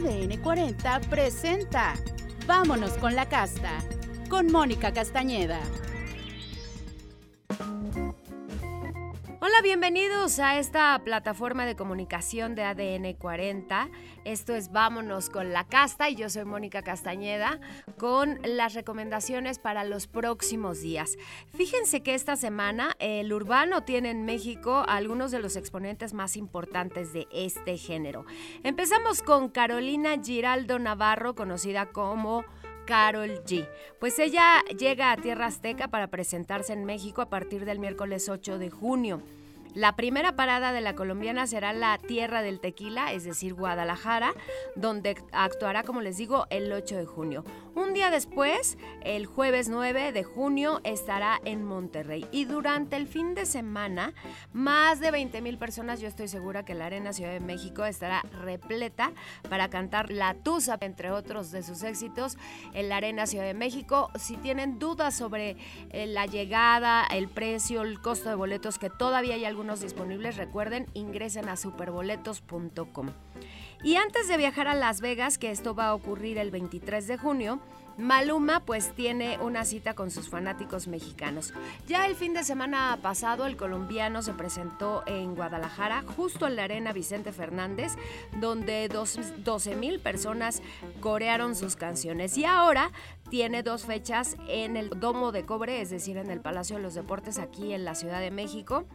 ADN 40 presenta Vámonos con la casta, con Mónica Castañeda. Bienvenidos a esta plataforma de comunicación de ADN 40. Esto es Vámonos con la casta y yo soy Mónica Castañeda con las recomendaciones para los próximos días. Fíjense que esta semana el urbano tiene en México algunos de los exponentes más importantes de este género. Empezamos con Carolina Giraldo Navarro, conocida como Carol G. Pues ella llega a Tierra Azteca para presentarse en México a partir del miércoles 8 de junio. La primera parada de la colombiana será la Tierra del Tequila, es decir, Guadalajara, donde actuará, como les digo, el 8 de junio. Un día después, el jueves 9 de junio, estará en Monterrey. Y durante el fin de semana, más de 20 mil personas, yo estoy segura que la Arena Ciudad de México estará repleta para cantar La Tusa, entre otros de sus éxitos, en la Arena Ciudad de México. Si tienen dudas sobre eh, la llegada, el precio, el costo de boletos, que todavía hay algo disponibles, recuerden, ingresen a superboletos.com. Y antes de viajar a Las Vegas, que esto va a ocurrir el 23 de junio, Maluma pues tiene una cita con sus fanáticos mexicanos. Ya el fin de semana pasado el colombiano se presentó en Guadalajara, justo en la arena Vicente Fernández, donde 12 mil personas corearon sus canciones. Y ahora tiene dos fechas en el Domo de Cobre, es decir, en el Palacio de los Deportes aquí en la Ciudad de México.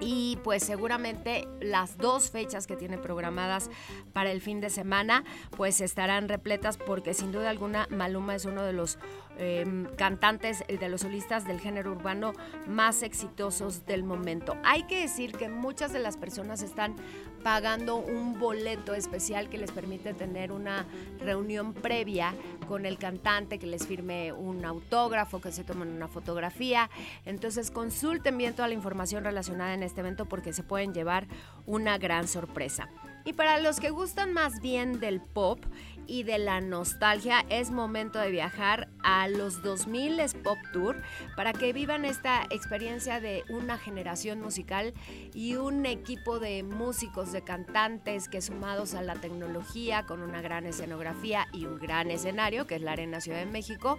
Y pues seguramente las dos fechas que tiene programadas para el fin de semana pues estarán repletas porque sin duda alguna Maluma es uno de los em, cantantes, eh, de los solistas del género urbano más exitosos del momento. Hay que decir que muchas de las personas están pagando un boleto especial que les permite tener una reunión previa con el cantante, que les firme un autógrafo, que se tomen una fotografía. Entonces consulten bien toda la información relacionada en este evento porque se pueden llevar una gran sorpresa. Y para los que gustan más bien del pop y de la nostalgia, es momento de viajar a los 2000 Pop Tour para que vivan esta experiencia de una generación musical y un equipo de músicos, de cantantes que sumados a la tecnología, con una gran escenografía y un gran escenario, que es la Arena Ciudad de México,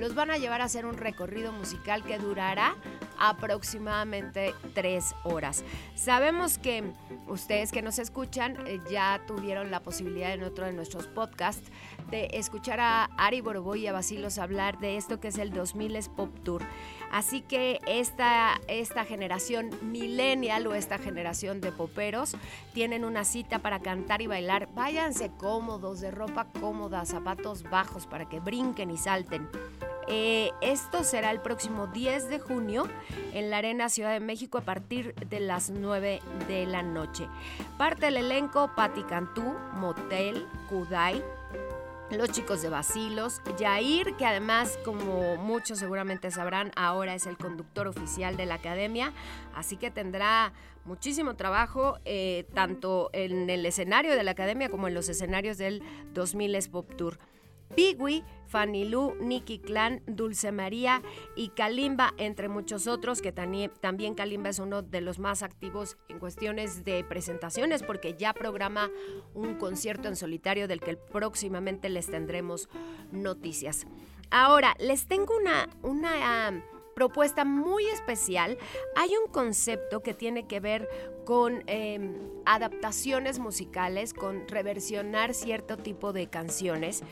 los van a llevar a hacer un recorrido musical que durará aproximadamente tres horas. Sabemos que ustedes que nos escuchan eh, ya tuvieron la posibilidad en otro de nuestros podcasts de escuchar a Ari Boroboy y a Basilos hablar de esto que es el 2000 Pop Tour. Así que esta, esta generación millennial o esta generación de poperos tienen una cita para cantar y bailar. Váyanse cómodos, de ropa cómoda, zapatos bajos para que brinquen y salten. Eh, esto será el próximo 10 de junio en la Arena Ciudad de México a partir de las 9 de la noche. Parte del elenco Patti Cantú, Motel, Kudai, los chicos de Basilos, Jair, que además, como muchos seguramente sabrán, ahora es el conductor oficial de la academia, así que tendrá muchísimo trabajo eh, tanto en el escenario de la academia como en los escenarios del 2000 Pop Tour. Pigui, Fanny Nicky Clan, Dulce María y Kalimba, entre muchos otros, que también Kalimba es uno de los más activos en cuestiones de presentaciones, porque ya programa un concierto en solitario del que próximamente les tendremos noticias. Ahora, les tengo una, una propuesta muy especial. Hay un concepto que tiene que ver con em, adaptaciones musicales, con reversionar cierto tipo de canciones.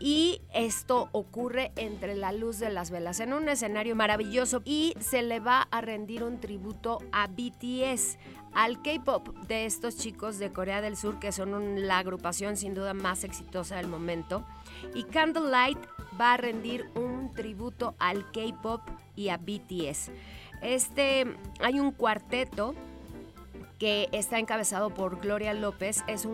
Y esto ocurre entre la luz de las velas, en un escenario maravilloso. Y se le va a rendir un tributo a BTS, al K-pop de estos chicos de Corea del Sur, que son la agrupación sin duda más exitosa del momento. Y Candlelight va a rendir un tributo al K-pop y a BTS. Este, hay un cuarteto que está encabezado por Gloria López, es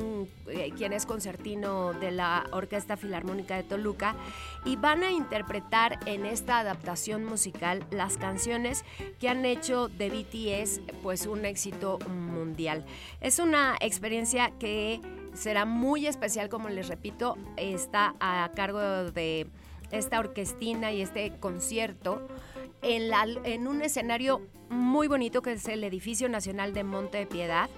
eh, quien es concertino de la Orquesta Filarmónica de Toluca, y van a interpretar en esta adaptación musical las canciones que han hecho de BTS pues un éxito mundial. Es una experiencia que será muy especial, como les repito, está a cargo de esta orquestina y este concierto en, un escenario muy bonito que es el Edificio Nacional de Monte de Piedad.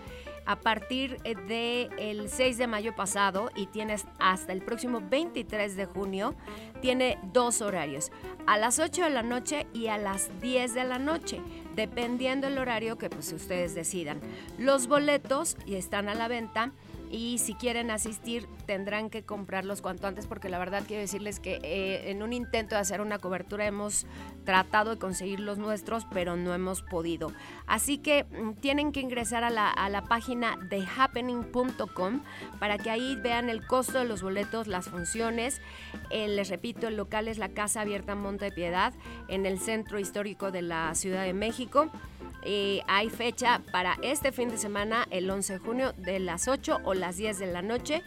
a partir del el 6 de mayo pasado y tienes hasta el próximo 23 de junio, tiene dos horarios, a las 8 de la noche y a las 10 de la noche, dependiendo el horario que pues ustedes decidan. Los boletos están a la venta y si quieren asistir tendrán que comprarlos cuanto antes porque la verdad quiero decirles que eh, en un intento de hacer una cobertura hemos tratado de conseguir los nuestros pero no hemos podido. Así que mm, tienen que ingresar a la, a la página de happening.com para que ahí vean el costo de los boletos, las funciones. Eh, les repito, el local es la Casa Abierta Monte de Piedad en el centro histórico de la Ciudad de México. Hay fecha para este fin de semana, el 11 de junio, de las 8 o las 10 de la noche.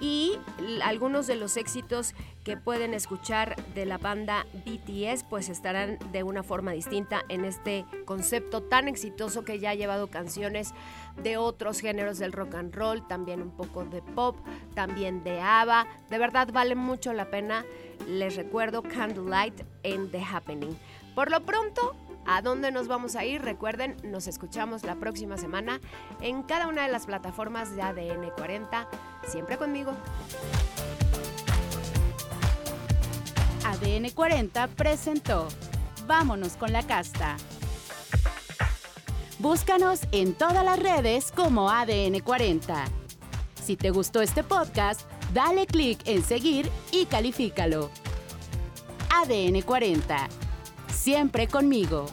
Y algunos de los éxitos que pueden escuchar de la banda BTS, pues estarán de una forma distinta en este concepto tan exitoso que ya ha llevado canciones de otros géneros del rock and roll, también un poco de pop, también de ABBA. De verdad vale mucho la pena. Les recuerdo Candlelight en The Happening. Por lo pronto, ¿A dónde nos vamos a ir? Recuerden, nos escuchamos la próxima semana en cada una de las plataformas de ADN 40, siempre conmigo. ADN 40 presentó Vámonos con la casta. Búscanos en todas las redes como ADN 40. Si te gustó este podcast, dale clic en seguir y califícalo. ADN 40 siempre conmigo.